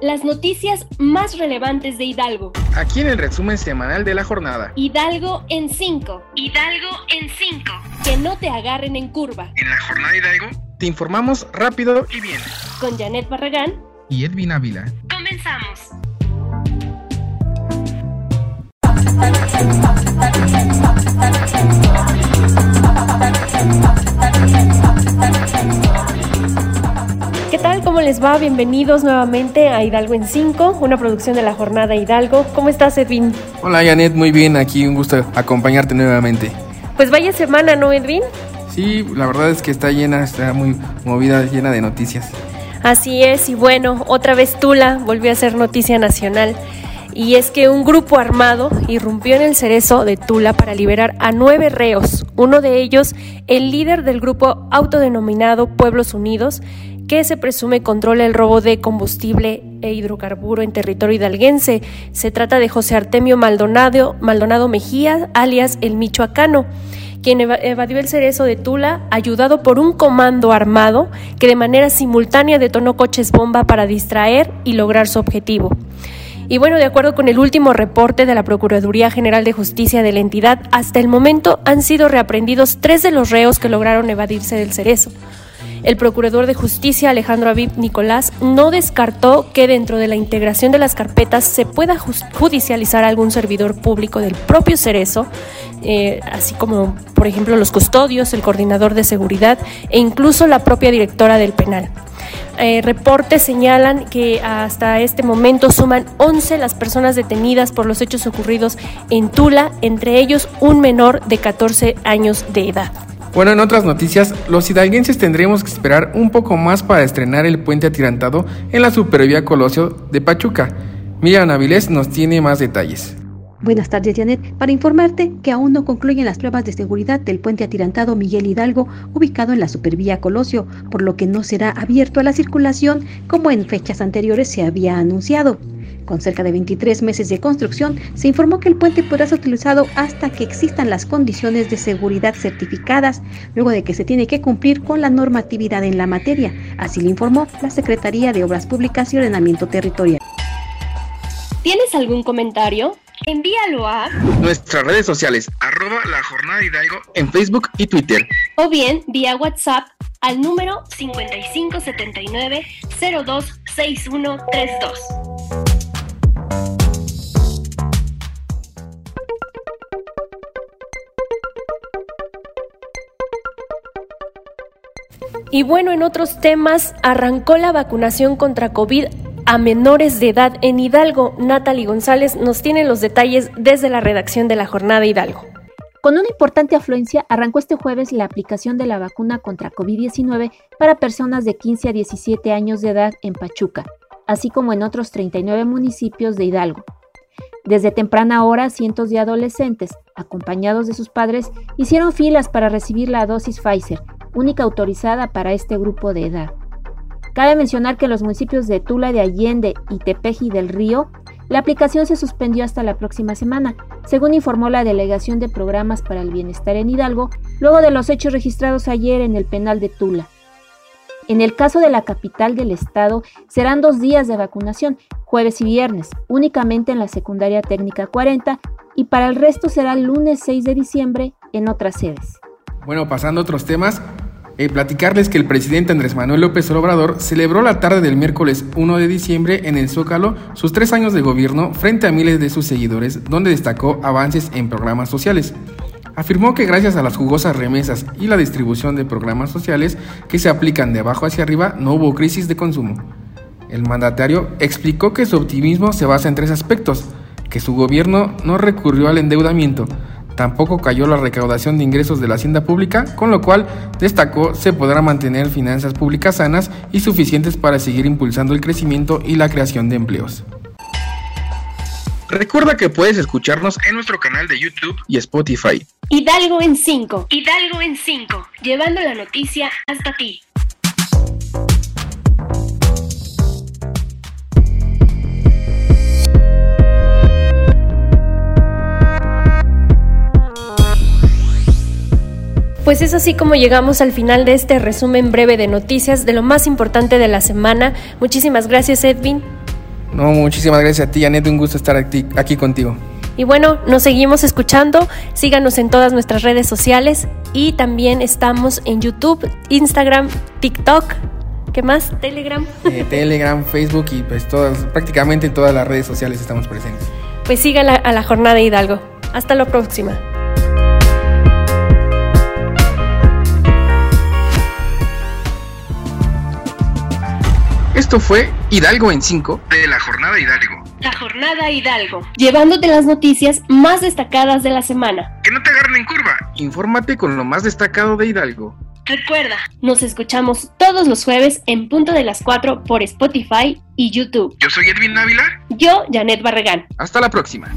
las noticias más relevantes de Hidalgo. Aquí en el resumen semanal de la jornada. Hidalgo en 5. Hidalgo en 5. Que no te agarren en curva. En la jornada Hidalgo te informamos rápido y bien. Con Janet Barragán y Edwin Ávila. Comenzamos. Les va? Bienvenidos nuevamente a Hidalgo en 5, una producción de la jornada Hidalgo. ¿Cómo estás, Edwin? Hola, Janet, muy bien, aquí un gusto acompañarte nuevamente. Pues vaya semana, ¿no, Edwin? Sí, la verdad es que está llena, está muy movida, llena de noticias. Así es, y bueno, otra vez Tula volvió a ser noticia nacional. Y es que un grupo armado irrumpió en el cerezo de Tula para liberar a nueve reos, uno de ellos el líder del grupo autodenominado Pueblos Unidos, que se presume controla el robo de combustible e hidrocarburo en territorio hidalguense. Se trata de José Artemio Maldonado, Maldonado Mejía, alias el Michoacano quien evadió el cerezo de Tula, ayudado por un comando armado que de manera simultánea detonó coches bomba para distraer y lograr su objetivo. Y bueno, de acuerdo con el último reporte de la Procuraduría General de Justicia de la entidad, hasta el momento han sido reaprendidos tres de los reos que lograron evadirse del cerezo. El procurador de justicia Alejandro Aviv Nicolás no descartó que dentro de la integración de las carpetas se pueda judicializar algún servidor público del propio Cerezo, eh, así como por ejemplo los custodios, el coordinador de seguridad e incluso la propia directora del penal. Eh, reportes señalan que hasta este momento suman 11 las personas detenidas por los hechos ocurridos en Tula, entre ellos un menor de 14 años de edad. Bueno, en otras noticias, los hidalguenses tendremos que esperar un poco más para estrenar el puente atirantado en la supervía Colosio de Pachuca. Miriam Avilés nos tiene más detalles. Buenas tardes, Janet. Para informarte que aún no concluyen las pruebas de seguridad del puente atirantado Miguel Hidalgo, ubicado en la supervía Colosio, por lo que no será abierto a la circulación como en fechas anteriores se había anunciado. Con cerca de 23 meses de construcción, se informó que el puente podrá ser utilizado hasta que existan las condiciones de seguridad certificadas, luego de que se tiene que cumplir con la normatividad en la materia. Así lo informó la Secretaría de Obras Públicas y Ordenamiento Territorial. ¿Tienes algún comentario? Envíalo a nuestras redes sociales, arroba la jornada Hidalgo en Facebook y Twitter. O bien vía WhatsApp al número 5579 026132. Y bueno, en otros temas, arrancó la vacunación contra COVID a menores de edad en Hidalgo. Natalie González nos tiene los detalles desde la redacción de la jornada Hidalgo. Con una importante afluencia, arrancó este jueves la aplicación de la vacuna contra COVID-19 para personas de 15 a 17 años de edad en Pachuca, así como en otros 39 municipios de Hidalgo. Desde temprana hora, cientos de adolescentes, acompañados de sus padres, hicieron filas para recibir la dosis Pfizer, única autorizada para este grupo de edad. Cabe mencionar que en los municipios de Tula de Allende y Tepeji del Río, la aplicación se suspendió hasta la próxima semana, según informó la Delegación de Programas para el Bienestar en Hidalgo, luego de los hechos registrados ayer en el penal de Tula. En el caso de la capital del estado, serán dos días de vacunación, jueves y viernes, únicamente en la secundaria técnica 40, y para el resto será el lunes 6 de diciembre en otras sedes. Bueno, pasando a otros temas, eh, platicarles que el presidente Andrés Manuel López Obrador celebró la tarde del miércoles 1 de diciembre en el Zócalo sus tres años de gobierno frente a miles de sus seguidores, donde destacó avances en programas sociales. Afirmó que gracias a las jugosas remesas y la distribución de programas sociales que se aplican de abajo hacia arriba, no hubo crisis de consumo. El mandatario explicó que su optimismo se basa en tres aspectos, que su gobierno no recurrió al endeudamiento, Tampoco cayó la recaudación de ingresos de la hacienda pública, con lo cual destacó se podrá mantener finanzas públicas sanas y suficientes para seguir impulsando el crecimiento y la creación de empleos. Recuerda que puedes escucharnos en nuestro canal de YouTube y Spotify. Hidalgo en 5. Hidalgo en 5. Llevando la noticia hasta ti. Pues es así como llegamos al final de este resumen breve de noticias de lo más importante de la semana. Muchísimas gracias Edwin. No, muchísimas gracias a ti, Janet. Un gusto estar aquí, aquí contigo. Y bueno, nos seguimos escuchando. Síganos en todas nuestras redes sociales y también estamos en YouTube, Instagram, TikTok. ¿Qué más? Telegram. Eh, Telegram, Facebook y pues todas, prácticamente en todas las redes sociales estamos presentes. Pues siga a la jornada Hidalgo. Hasta la próxima. Esto fue Hidalgo en 5 de la Jornada Hidalgo. La Jornada Hidalgo, llevándote las noticias más destacadas de la semana. Que no te agarren en curva. Infórmate con lo más destacado de Hidalgo. Recuerda, nos escuchamos todos los jueves en punto de las 4 por Spotify y YouTube. Yo soy Edwin Ávila. Yo, Janet Barragán. Hasta la próxima.